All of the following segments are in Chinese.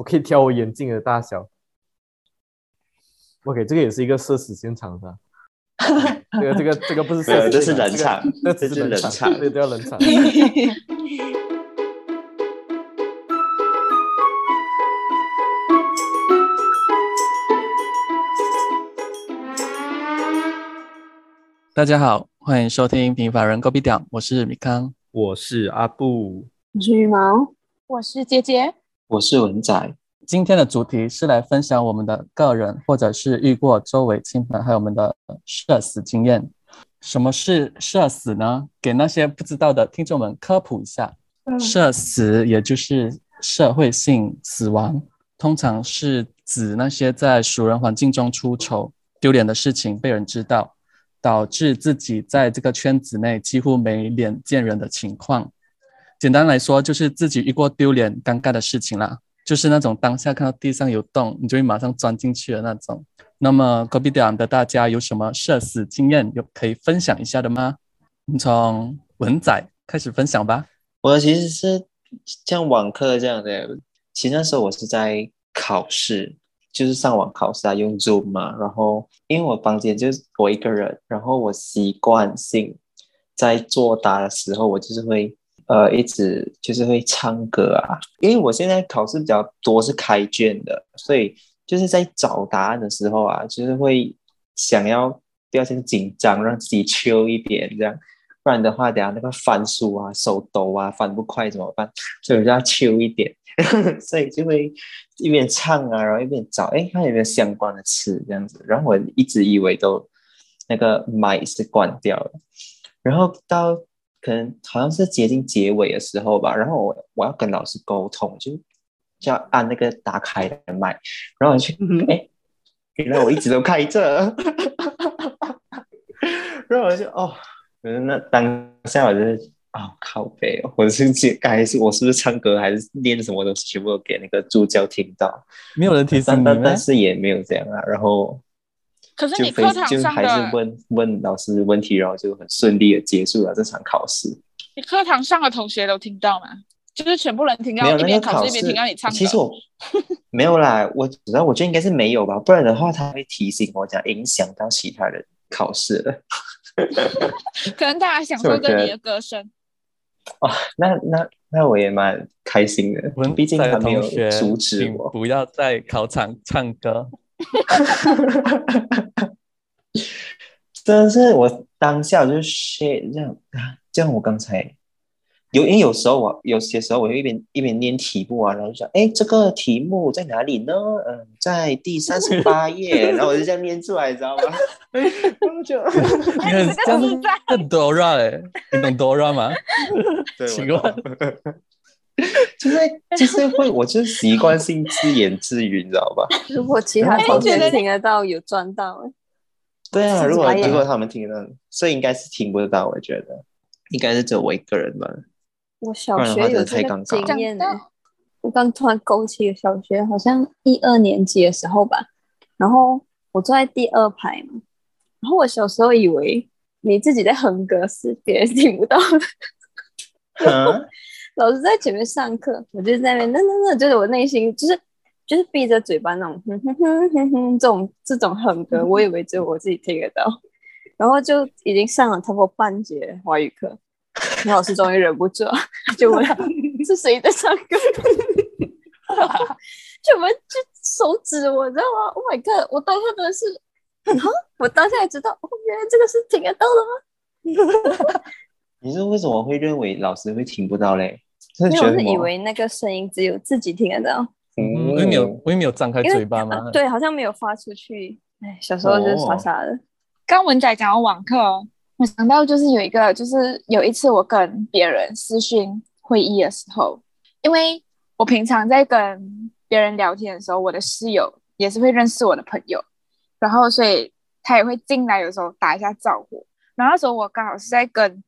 我可以调我眼镜的大小。OK，这个也是一个社死现场的。这个这个这个不是社死，这是冷场，这只是冷场，这叫冷场。大家好，欢迎收听《平凡人狗比屌》，我是米康，我是阿布，我是羽毛，我是杰杰，我是文仔。今天的主题是来分享我们的个人，或者是遇过周围亲朋还有我们的社死经验。什么是社死呢？给那些不知道的听众们科普一下。社死也就是社会性死亡，通常是指那些在熟人环境中出丑、丢脸的事情被人知道，导致自己在这个圈子内几乎没脸见人的情况。简单来说，就是自己遇过丢脸、尴尬的事情啦。就是那种当下看到地上有洞，你就会马上钻进去的那种。那么隔壁点的大家有什么社死经验有可以分享一下的吗？我们从文仔开始分享吧。我其实是像网课这样的，其实那时候我是在考试，就是上网考试啊，用 Zoom 嘛。然后因为我房间就是我一个人，然后我习惯性在作答的时候，我就是会。呃，一直就是会唱歌啊，因为我现在考试比较多是开卷的，所以就是在找答案的时候啊，就是会想要表现紧张，让自己 Q 一点，这样，不然的话，等下那个翻书啊，手抖啊，翻不快怎么办？所以我就要 Q 一点，所以就会一边唱啊，然后一边找，哎，看有没有相关的词这样子。然后我一直以为都那个麦是关掉了，然后到。可能好像是接近结尾的时候吧，然后我我要跟老师沟通，就就要按那个打开的麦，然后我就哎，原来我一直都开着，然后我就哦，那当下我就是啊靠背，我是接该是我是不是唱歌还是念什么东西，全部都给那个助教听到，没有人提醒你但但是也没有这样啊，然后。可是你课堂上还是问问老师问题，然后就很顺利的结束了这场考试。你课堂上的同学都听到吗？就是全部人听到一边考试一边听到你唱歌。其实我 没有啦，我主要我觉得应该是没有吧，不然的话他会提醒我讲影响到其他人考试了。可能大家享受着你的歌声。哦，那那那我也蛮开心的。我们毕竟还没有阻止我，不要在考场唱歌。真的是我当下就是 shit 这样啊，这样我刚才有，因为有时候我有些时候我就一边一边念题目啊，然后就想，哎，这个题目在哪里呢？嗯，在第三十八页，然后我就这样念出来，你知道吗？就你很这样子很 Dora 哎，你懂 Dora 吗？奇怪。就是就是会，我就是习惯性自言自语，你知道吧？如果其他同学听得到，有赚到 对啊，如果如果他们听得到，所以应该是听不到。我觉得应该是只有我一个人吧。我小学有这个经验呢。我刚突然勾起小学，好像一二年级的时候吧。然后我坐在第二排嘛。然后我小时候以为你自己在哼歌是别人听不到的。老师在前面上课，我就在那边，那那那，就是我内心就是就是闭着嘴巴那种哼哼哼哼哼这种这种哼歌，我以为只有我自己听得到，然后就已经上了差不多半节华语课，老师终于忍不住了就问 是谁在唱歌，就我们就手指我，知道吗？Oh my god！我当下真的是，我当下也知道，哦，原来这个是听得到的吗？你是为什么会认为老师会听不到嘞？因为我是以为那个声音只有自己听得到，我也没有，我也没有张开嘴巴吗？对，好像没有发出去。哎，小时候就是傻傻的。刚文仔讲到网课，我想到就是有一个，就是有一次我跟别人私讯会议的时候，因为我平常在跟别人聊天的时候，我的室友也是会认识我的朋友，然后所以他也会进来，有时候打一下招呼。然后那时候我刚好是在跟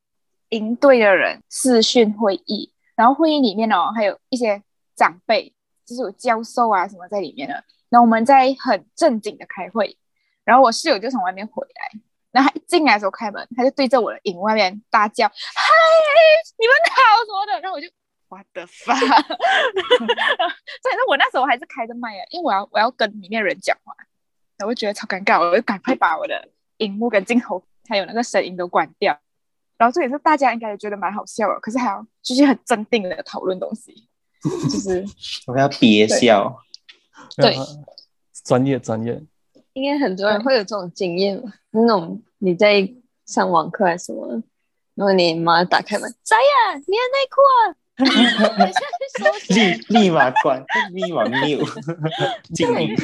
营队的人视讯会议。然后会议里面哦，还有一些长辈，就是有教授啊什么在里面的。然后我们在很正经的开会，然后我室友就从外面回来，然后他一进来的时候开门，他就对着我的影外面大叫：“嗨，你们好什么的。”然后我就 what the fuck？所以说我那时候还是开着麦啊，因为我要我要跟里面人讲话，我觉得超尴尬，我就赶快把我的荧幕跟镜头还有那个声音都关掉。然后这也是大家应该也觉得蛮好笑的，可是还要继续很镇定的讨论东西，就是我们要憋笑。对，专业专业，应该很多人会有这种经验吧？那种你在上网课还是什么，然后你妈打开门，仔呀，你的内裤啊，立 立马关，立马 mute，静音，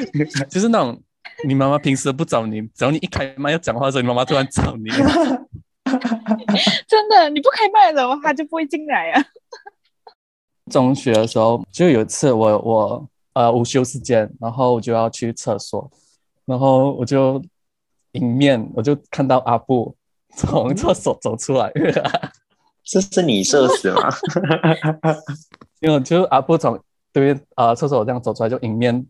就是那种你妈妈平时不找你，只要你一开麦要讲话的时候，你妈妈突然找你。真的，你不开麦的话，他就不会进来啊。中学的时候就有一次，我我呃午休时间，然后我就要去厕所，然后我就迎面我就看到阿布从厕所走出来，这是你射死吗？因为就阿布从对面啊厕所这样走出来就迎面，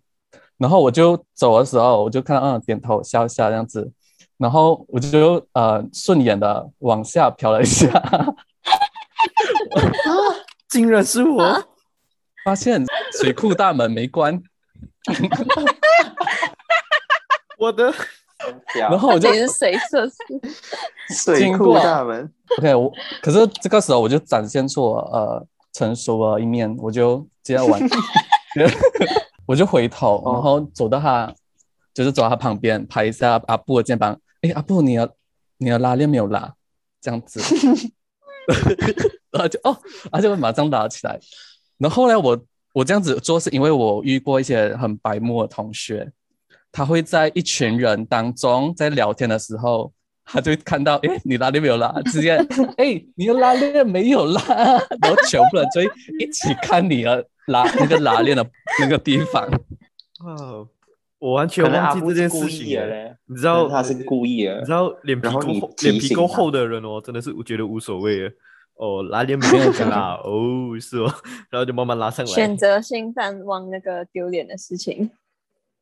然后我就走的时候我就看到嗯点头笑笑这样子。然后我就呃顺眼的往下瞟了一下，啊，竟然是我，发现水库大门没关，我的，然后我就是谁设施？水库大门，OK，我可是这个时候我就展现出我呃成熟的一面，我就接着玩，我就回头，然后走到他，就是走到他旁边，拍一下阿布的肩膀。哎，阿布，你的你的拉链没有拉，这样子，然后就哦，他就会马上拉起来。然后后来我我这样子做，是因为我遇过一些很白目的同学，他会在一群人当中在聊天的时候，他就看到，哎，你拉链没有拉，直接，哎，你的拉链没有拉，然后全部人就一起看你的拉那个拉链的那个地方。哦。我完全忘记这件事情了，你知道他是故意的，你知道脸皮够厚，脸皮够厚的人哦，真的是我觉得无所谓哦，拉链没有拉 哦，是哦，然后就慢慢拉上来，选择性淡忘那个丢脸的事情，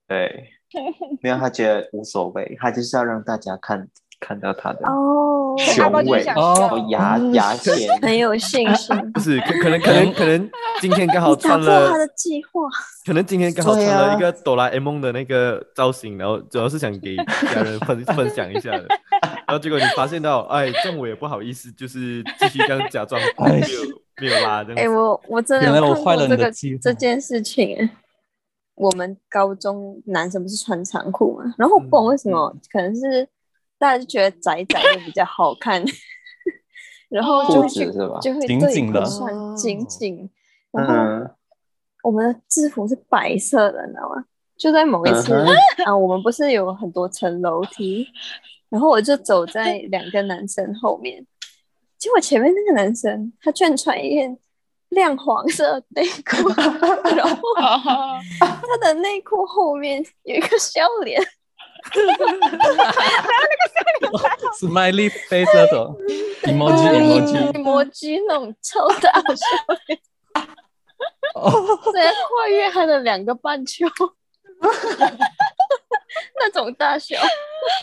对，没有他觉得无所谓，他就是要让大家看。看到他的哦雄伟哦，牙牙签 很有信心。不是，可可能可能可能 今天刚好穿了他的计划。可能今天刚好穿了一个哆啦 A 梦的那个造型，然后主要是想给家人分分享一下的。然后结果你发现到，哎，这样我也不好意思，就是继续这样假装没有 没有拉这样。哎，我我真的我坏了这个这件事情。我们高中男生不是穿长裤嘛，然后不管为什么，可能是。大家就觉得窄窄的比较好看，然后就会就会紧紧的穿紧紧。然后我们的制服是白色的，你知道吗？就在某一次啊，我们不是有很多层楼梯，然后我就走在两个男生后面，结果前面那个男生他居然穿一件亮黄色内裤，然后他的内裤后面有一个笑脸。然后那个笑脸，smiley face 那种，emoji，emoji，emoji 那种超大笑脸，在跨越他的两个半球，那种大小。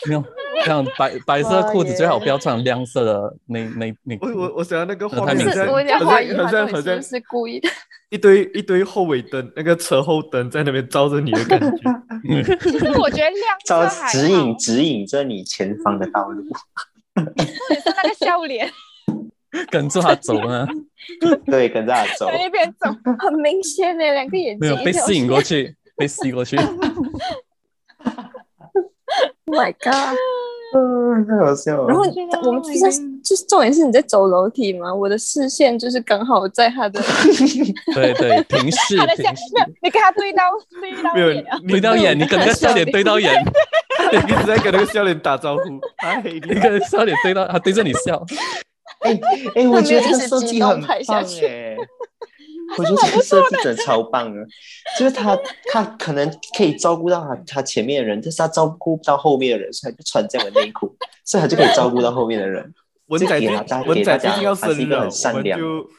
没有，像白白色裤子最好不要穿亮色的那那那。我我我想要那个画面，我有点怀疑他是不是故意的。一堆一堆后尾灯，那个车后灯在那边照着你的感觉。其实我觉得亮照指引指引着你前方的道路。是那个笑脸，跟着他走呢？对，跟着他走。在那边走，很明显的两个眼睛没有被吸引过去，被吸过去。Oh My God！嗯，太好笑了。然后我们就是就是重点是你在走楼梯嘛，我的视线就是刚好在他的对对平视平视，你跟他对到对到眼，对到眼，你跟那个笑脸对到眼，你一直在跟那个笑脸打招呼，哎，你跟笑脸对到，他对着你笑。哎哎，我觉得这个设计很棒哎。我觉得这个设计真的超棒的，就是他他可能可以照顾到他他前面的人，但是他照顾不到后面的人，所以他就穿这样的内裤，所以他就可以照顾到后面的人。文仔文仔最近要生了，我们就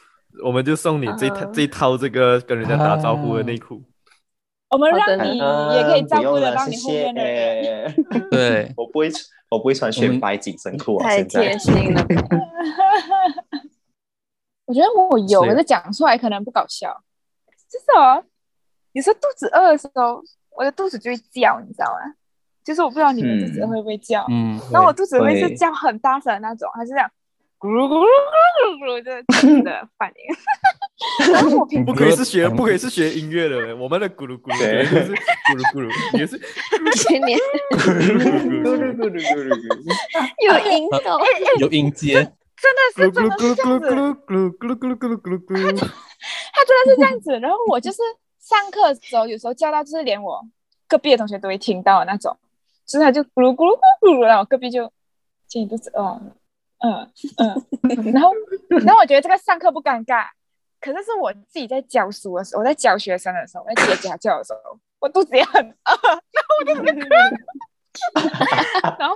我们就送你这套这套这个跟人家打招呼的内裤。我们让你也可以照顾得到你后面的人。对，我不会我不会穿雪白紧身裤啊，太贴心了。我觉得我有，可是讲出来可能不搞笑。就是哦，有时候肚子饿的时候，我的肚子就会叫，你知道吗？就是我不知道你们肚子会不会叫，嗯，然后我肚子会是叫很大声的那种，还是这样咕噜咕噜咕噜咕噜的这样的反应。然后我不可以是学，不可以是学音乐的，我们的咕噜咕噜就是咕噜咕噜，也是千年咕噜咕噜咕噜咕噜，有音高，有音阶，真的是真的是这样子，咕噜咕噜咕噜咕噜咕噜咕噜咕噜，他真的是这样子。然后我就是上课的时候，有时候叫到就是连我隔壁的同学都会听到的那种。所以他就咕噜咕噜咕噜，然后隔壁就心里肚子饿，嗯嗯，然后然后我觉得这个上课不尴尬，可是是我自己在教书的时候，我在教学生的时候，在接家教的时候，我肚子也很饿，然后我就然后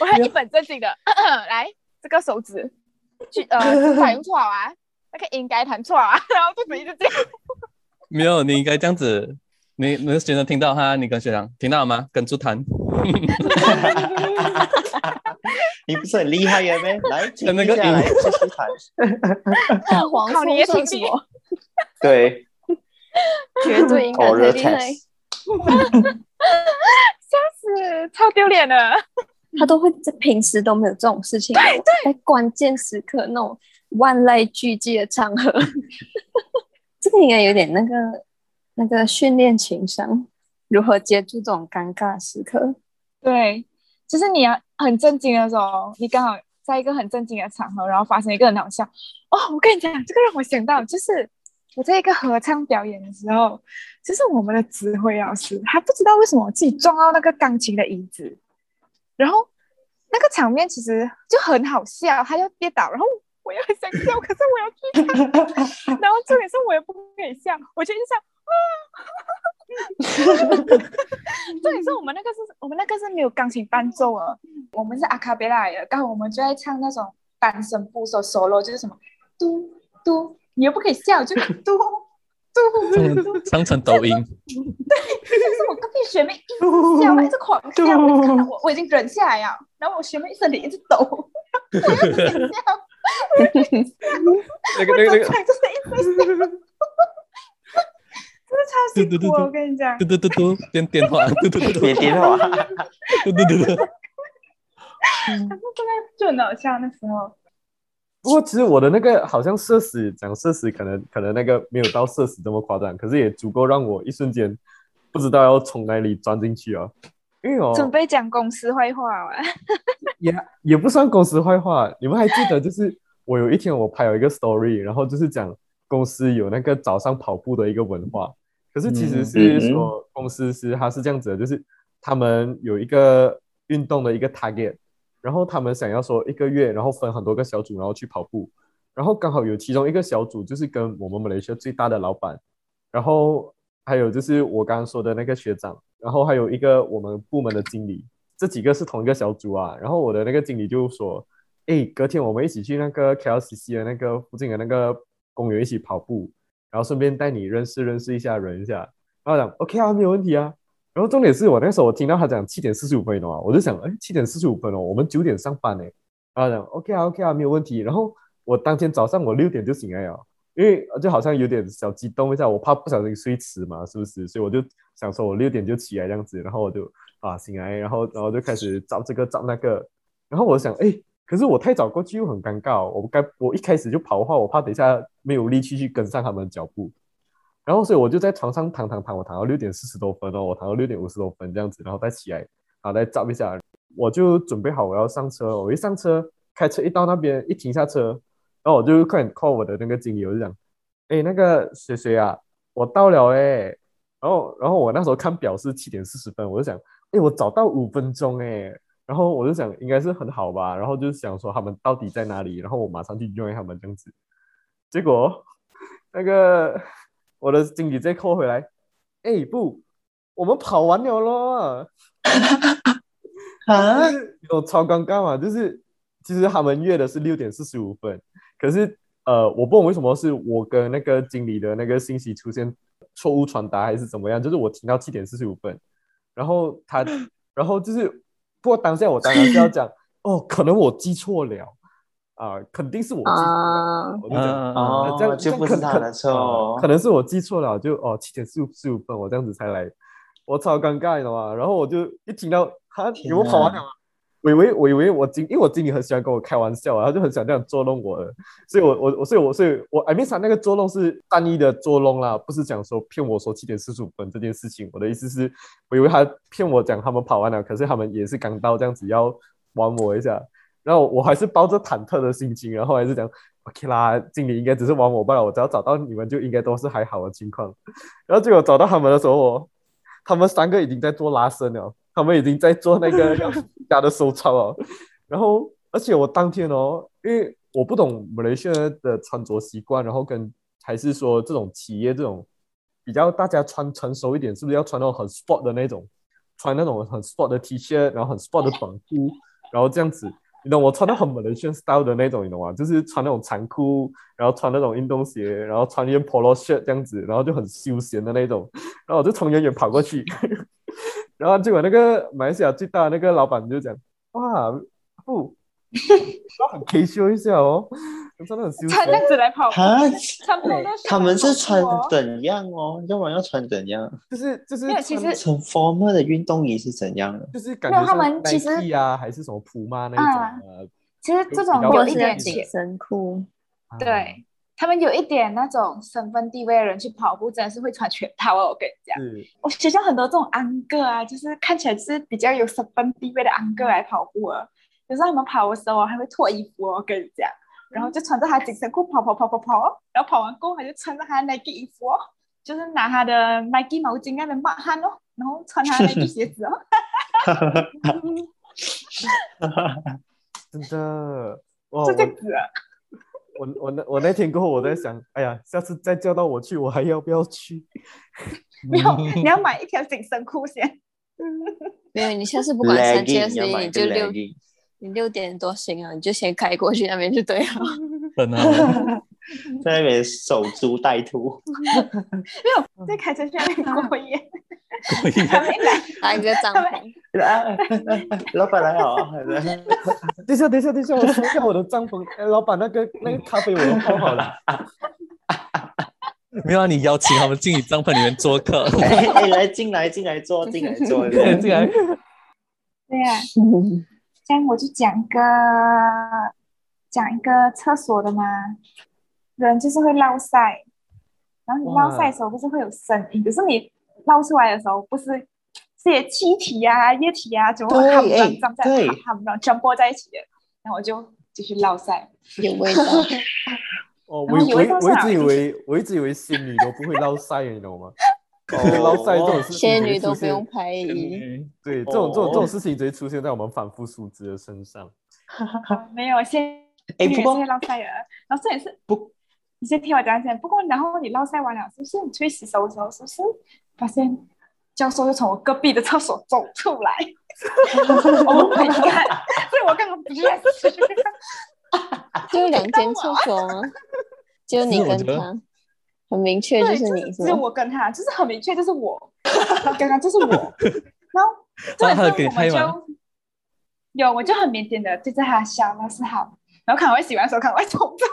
我还一本正经的 来这个手指去呃反用错啊，那个应该弹错啊，然后肚子一直这样，没有，你应该这样子。你你学生听到哈？你跟学长听到了吗？跟住弹，你不是很厉害呀？咩？来，跟那个音继续弹。黄你也挺什么？对，绝对应该最厉害。笑死，超丢脸的。他都会在平时都没有这种事情，在关键时刻那种万籁俱寂的场合，这个应该有点那个。那个训练情商，如何接住这种尴尬时刻？对，就是你要很震惊的时候，你刚好在一个很震惊的场合，然后发生一个很好笑。哦，我跟你讲，这个让我想到，就是我在一个合唱表演的时候，就是我们的指挥老师，他不知道为什么自己撞到那个钢琴的椅子，然后那个场面其实就很好笑，他就跌倒，然后。我也很想笑，可是我要去看。然后重点是我也不可以笑，我就一直笑啊。重点是我们那个是我们那个是没有钢琴伴奏啊，我们是阿卡贝拉的，刚好我们就在唱那种单声部首 solo，就是什么嘟嘟，你又不可以笑，就嘟嘟，唱成抖音。对，就是我隔壁学妹一直笑，一直狂笑，我我已经忍下来了，然后我学妹身体一直抖，我又不想笑。那个那个那个，就是一直笑，真的超辛苦。我跟你讲，嘟嘟嘟嘟，电 电话，嘟嘟嘟嘟，别电话，嘟嘟嘟嘟。可是真的就很搞笑那时候。不过其实我的那个好像社死，讲社死可能可能那个没有到社死这么夸张，可是也足够让我一瞬间不知道要从哪里钻进去啊。因为我准备讲公司坏话嘛，也也不算公司坏话。你们还记得，就是我有一天我拍了一个 story，然后就是讲公司有那个早上跑步的一个文化。可是其实是说公司是它是这样子的，就是他们有一个运动的一个 target，然后他们想要说一个月，然后分很多个小组，然后去跑步。然后刚好有其中一个小组就是跟我们马来西亚最大的老板，然后还有就是我刚刚说的那个学长。然后还有一个我们部门的经理，这几个是同一个小组啊。然后我的那个经理就说：“哎，隔天我们一起去那个 KLCC 的那个附近的那个公园一起跑步，然后顺便带你认识认识一下人一下。”然后讲 OK 啊，没有问题啊。然后重点是我那时候我听到他讲七点四十五分的话，我就想，哎，七点四十五分哦，我们九点上班呢。然后讲 OK 啊，OK 啊，没有问题。然后我当天早上我六点就醒来了。因为就好像有点小激动一下，我怕不小心睡迟嘛，是不是？所以我就想说，我六点就起来这样子，然后我就啊醒来，然后然后就开始找这个找那个，然后我想，哎，可是我太早过去又很尴尬，我该我一开始就跑的话，我怕等一下没有力气去跟上他们的脚步，然后所以我就在床上躺躺躺，我躺到六点四十多分哦，我躺到六点五十多分这样子，然后再起来，然后再找一下，我就准备好我要上车，我一上车，开车一到那边一停下车。然后我就快点 call 我的那个经理，我就讲，哎，那个谁谁啊，我到了哎。然后，然后我那时候看表是七点四十分，我就想，哎，我早到五分钟哎。然后我就想，应该是很好吧。然后就想说他们到底在哪里，然后我马上去 join 他们这样子。结果那个我的经理再 call 回来，哎，不，我们跑完了咯。啊？我超尴尬嘛，就是其实他们约的是六点四十五分。可是，呃，我不懂为什么是我跟那个经理的那个信息出现错误传达，还是怎么样？就是我听到七点四十五分，然后他，然后就是，不过当下我当然是要讲，哦，可能我记错了，啊，肯定是我记错，我就讲哦，这样就不是他的错，可能是我记错了，就哦七点四十五分我这样子才来，我超尴尬的嘛。然后我就一听到他给我跑完了，我以为我以为我经，因为我经理很喜欢跟我开玩笑啊，他就很想这样捉弄我，所以我我我所以我所以我艾米莎那个捉弄是单一的捉弄啦，不是讲说骗我说七点四十五分这件事情。我的意思是，我以为他骗我讲他们跑完了，可是他们也是刚到这样子要玩我一下。然后我还是抱着忐忑的心情，然后还是讲 OK 啦，经理应该只是玩我罢了，我只要找到你们就应该都是还好的情况。然后结果找到他们的时候，他们三个已经在做拉伸了，他们已经在做那个 家的收钞了。然后而且我当天哦，因为我不懂马来西亚的穿着习惯，然后跟还是说这种企业这种比较大家穿成熟一点，是不是要穿那种很 sport 的那种，穿那种很 sport 的 T 恤，然后很 sport 的短裤，然后这样子。你懂我穿的很 Malaysian style 的那种，你懂吗？就是穿那种长裤，然后穿那种运动鞋，然后穿一件 polo shirt 这样子，然后就很休闲的那种。然后我就从远远跑过去，然后结果那个马来西亚最大的那个老板就讲：“哇，不，要很 casual 一下哦。”真的很休穿那样子来跑，啊，对，他们是穿怎样哦？要不然要穿怎样？就是就是，其实穿 formal 的运动衣是怎样的？就是感觉他们其实啊，还是什么普妈那种啊？其实这种有一点紧身裤，对他们有一点那种身份地位的人去跑步，真的是会穿全套哦。我跟你讲，我学校很多这种安哥啊，就是看起来是比较有身份地位的安哥来跑步啊。有时候他们跑的时候还会脱衣服哦。我跟你讲。然后就穿着他紧身裤跑跑跑跑跑，然后跑完过后他就穿着他的 Nike 衣服哦，就是拿他的 Nike 毛巾在那抹汗哦，然后穿他的 Nike 鞋子哦，真的，是这样子。我我那我那天过后我在想，哎呀，下次再叫到我去，我还要不要去？没有，你要买一条紧身裤先。没有，你下次不管三件事你就六。你六点多醒啊，你就先开过去那边就对了。真的，在那边守株待兔。没有，在开车去那边过夜。过夜。搭一个帐篷。老板来好。等一下，等一下，等一下，我收下我的帐篷。哎，老板，那个那个咖啡我都泡好了。没有啊，你邀请他们进你帐篷里面做客。哎，来进来，进来坐，进来坐，进来。对呀。这样我就讲个讲一个厕所的嘛，人就是会落塞，然后你落塞的时候不是会有声音，可是你捞出来的时候不是这些气体啊、液体啊，就会含在藏在含不全播在一起的，然后我就继续捞晒，有味道。哦，我我我一直以为我一直以为仙女都不会捞晒，你懂吗？捞晒这种事情，仙女都不用拍衣。对，这种这种这种事情直接出现在我们反复数值的身上。没有仙哎，不过捞晒了，然后这也是不，你先听我讲讲。不过然后你捞晒完了，是不是你去洗手的时候，是不是发现教授又从我隔壁的厕所走出来？哦，my god！所以我刚刚不是就两间厕所吗？就你跟他。很明确，就是你，只有我跟他，就是很明确，就是我，刚刚就是我，然后这时候我们就有，我就很腼腆的对着他笑，那是好，然后看我洗完手，看我冲走，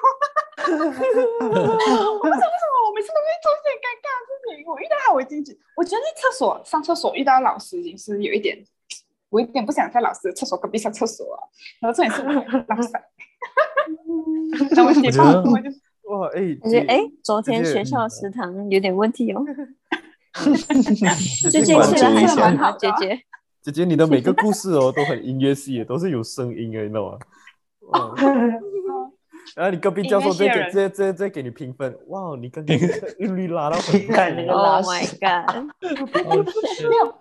为什么为什每次都会出现尴尬事情？我遇到他我进去，我觉得在厕所上厕所遇到老师已经是有一点，我有点不想在老师的厕所隔壁上厕所啊，然后这也是老师，那我解放我就。哇，哎，我觉得哎，昨天学校食堂有点问题哦。最近吃的还是蛮好，姐姐。姐姐，你的每个故事哦都很音乐系，都是有声音的，你知道吗？然后你隔壁教授再给再再再给你评分，哇，你刚刚 韵律拉到很快那个拉 Oh my god！没有，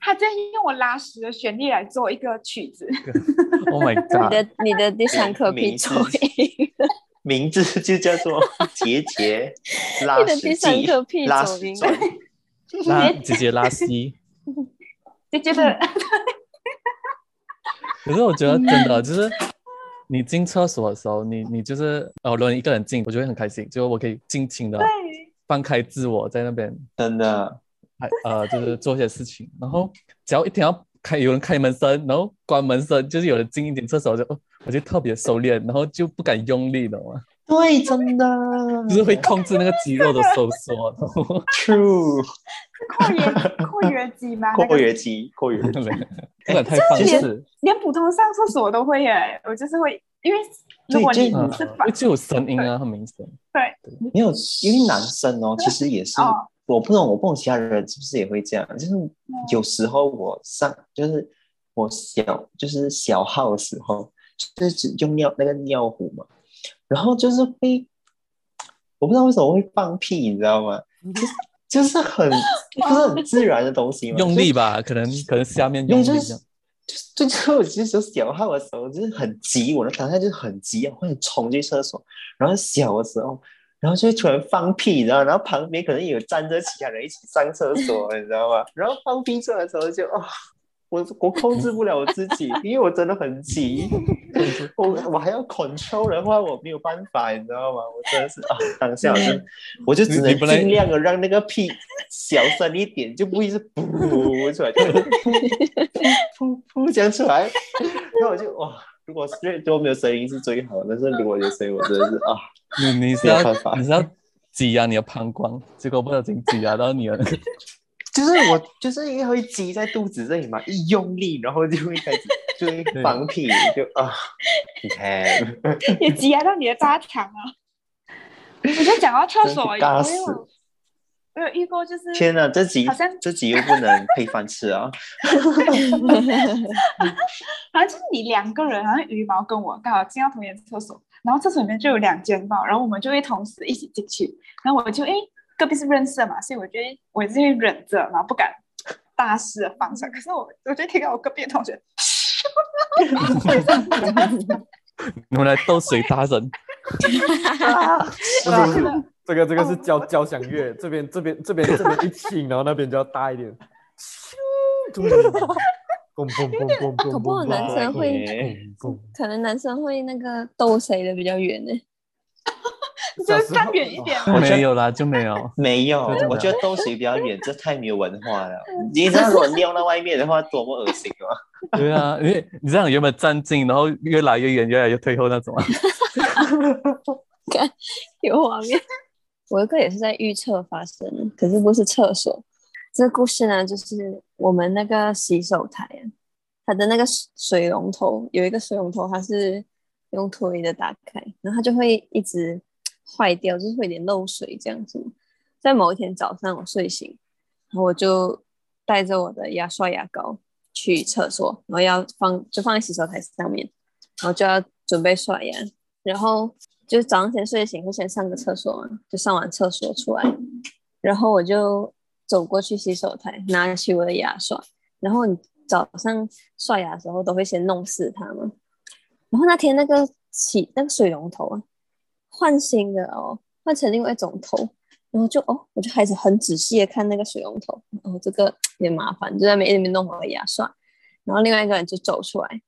他在用我拉屎的旋律来做一个曲子。Oh my god！你的你的第三课必做一个。名字就叫做杰杰拉屎机，拉屎拉姐姐拉稀，姐姐的。可是我觉得真的就是，你进厕所的时候，你你就是哦，如果一个人进，我就会很开心，就我可以尽情的放开自我在那边，真的，还呃就是做些事情，然后只要一听到开有人开门声，然后关门声，就是有人进一点厕所就。我就特别收敛，然后就不敢用力了嘛。对，真的，就是会控制那个肌肉的收缩。True，括约括约肌吗？括约肌，括约肌，不敢太放肆。连普通上厕所都会耶，我就是会，因为如果你是反，就有声音啊，很明显。对，没有，因为男生哦，其实也是，我不懂，我不懂其他人是不是也会这样，就是有时候我上，就是我小，就是小号的时候，就是用尿那个尿壶嘛。然后就是会，我不知道为什么会放屁，你知道吗？就是就是很 不是很自然的东西嘛。用力吧，可能可能下面用力。就是就就我其实小号的时候就是很急，我的当下就是很急我会冲进厕所。然后小的时候，然后就会突然放屁，你知道？然后旁边可能有站着其他人一起上厕所，你知道吗？然后放屁出来的时候就啊。我我控制不了我自己，因为我真的很急，我我还要 control 的话，我没有办法，你知道吗？我真的是啊，当下就我就只能尽量的让那个屁小声一点，就不会是噗出来，噗噗噗讲出来，然后我就哇，如果是都没有声音是最好，但是如果有声音，我真的是啊，你你是要你是要挤压你的膀胱，结果不小心挤压到你了。就是我，就是因为会积在肚子这里嘛，一用力，然后就会开始就会 放屁，就啊，你看，也挤压到你的大肠啊！我就讲到厕所，我有！我有遇过，就是天哪，这集好像这集又不能配饭吃啊！好像就是你两个人，好像羽毛跟我刚好进到同一间厕所，然后厕所里面就有两间包，然后我们就会同时一起进去，然后我就哎。隔壁是认识的嘛，所以我觉得我是会忍着，然后不敢大肆的放声。可是我，我就听到我隔壁的同学，你们来斗谁大声？这 个这个是交交响乐，这边这边这边这边一轻，然后那边就要大一点。可不好男生会，可能男生会那个逗谁的比较远呢？就站远一点，没有啦，就没有，没有。我觉得都水比较远，这太没有文化了。你知道如果尿到外面的话，多么恶心吗？对啊，因为你这样原本站近，然后越来越远，越来越退后那种啊。看有画面，我一个也是在预测发生，可是不是厕所。这个故事呢，就是我们那个洗手台啊，它的那个水龙头有一个水龙头，它是。用推的打开，然后它就会一直坏掉，就是会有点漏水这样子。在某一天早上，我睡醒，然后我就带着我的牙刷牙膏去厕所，然后要放就放在洗手台上面，然后就要准备刷牙。然后就早上先睡醒，会先上个厕所嘛，就上完厕所出来，然后我就走过去洗手台，拿起我的牙刷。然后你早上刷牙的时候都会先弄湿它嘛。然后那天那个洗那个水龙头啊，换新的哦，换成另外一种头，然后就哦，我就开始很仔细的看那个水龙头，哦，这个也麻烦，就在那边弄好了牙刷，然后另外一个人就走出来，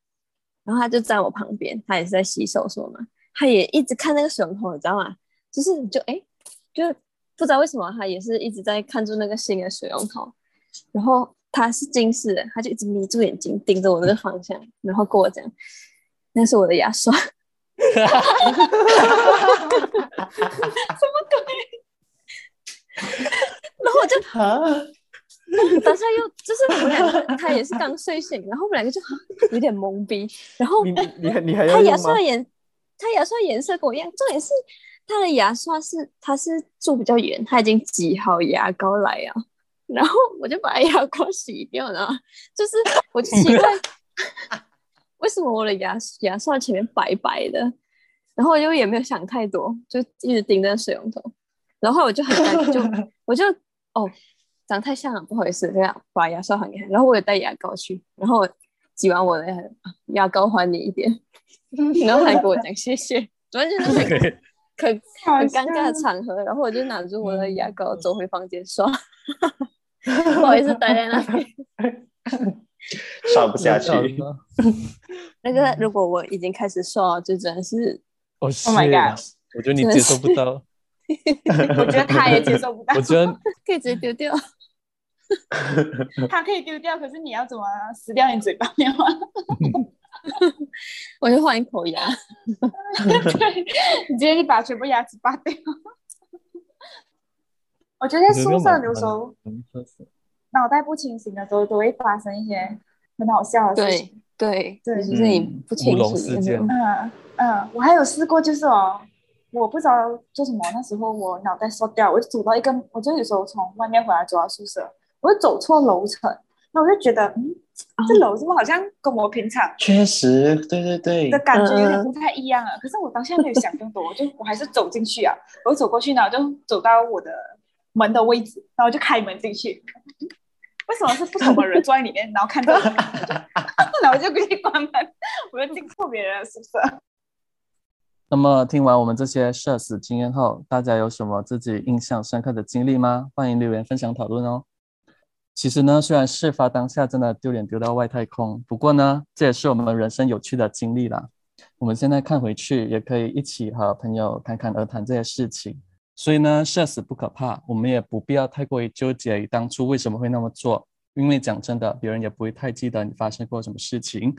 然后他就在我旁边，他也是在洗手说嘛，他也一直看那个水龙头，你知道吗？就是就哎，就不知道为什么他也是一直在看住那个新的水龙头，然后他是近视的，他就一直眯住眼睛盯着我那个方向，然后跟我讲。那是我的牙刷，什么鬼？然后我就啊，当下又就是我们两个，他也是刚睡醒，然后我们两个就有点懵逼。然后你你你还他牙刷颜，他牙刷颜色跟我一样，重点是他的牙刷是他是住比较远，他已经挤好牙膏来啊。然后我就把牙 膏洗掉了，就是我就奇怪。为什么我的牙牙刷前面白白的？然后我就也没有想太多，就一直盯着水龙头。然后我就很就 我就哦，长太像了，不好意思，这样把牙刷还给他。然后我也带牙膏去，然后挤完我的牙膏还你一点，然后还给我讲谢谢，完全是 很很尴尬的场合。然后我就拿着我的牙膏走回房间刷，不好意思待在那里。刷不下去。那 个，如果我已经开始刷，就真的是，Oh my god！我觉得你接受不到。我觉得他也接受不到。我觉得可以直接丢掉。他可以丢掉，可是你要怎么撕掉你嘴巴？我就换一口牙。对，你直接就把全部牙齿拔掉。我觉得宿舍有时候脑袋不清醒的时候，都会发生一些很好笑的事情。对对对，就是你不清醒。嗯嗯，我还有试过，就是哦，我不知道做什么，那时候我脑袋缩掉，我就走到一个，我就有时候从外面回来走到宿舍，我就走错楼层，那我就觉得，嗯，这楼怎么好像跟我平常确实，对对对的感觉有点不太一样啊。可是我当下没有想更多，我就我还是走进去啊，我走过去呢，就走到我的门的位置，然后就开门进去。为什么是不同的人坐在里面，然后看到，然后就给你关门，我就进错别人是不是。那么听完我们这些社死经验后，大家有什么自己印象深刻的经历吗？欢迎留言分享讨论哦。其实呢，虽然事发当下真的丢脸丢到外太空，不过呢，这也是我们人生有趣的经历啦。我们现在看回去，也可以一起和朋友侃侃而谈这些事情。所以呢，社死不可怕，我们也不必要太过于纠结于当初为什么会那么做，因为讲真的，别人也不会太记得你发生过什么事情。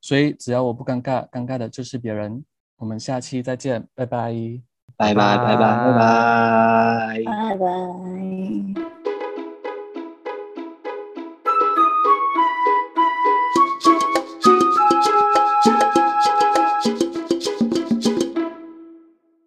所以只要我不尴尬，尴尬的就是别人。我们下期再见，拜拜，拜拜，拜拜，拜拜，拜拜。